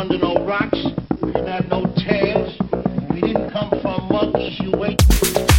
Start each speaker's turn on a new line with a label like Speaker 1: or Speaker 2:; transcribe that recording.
Speaker 1: under no rocks. We didn't have no tails. We didn't come from monkeys. You wait.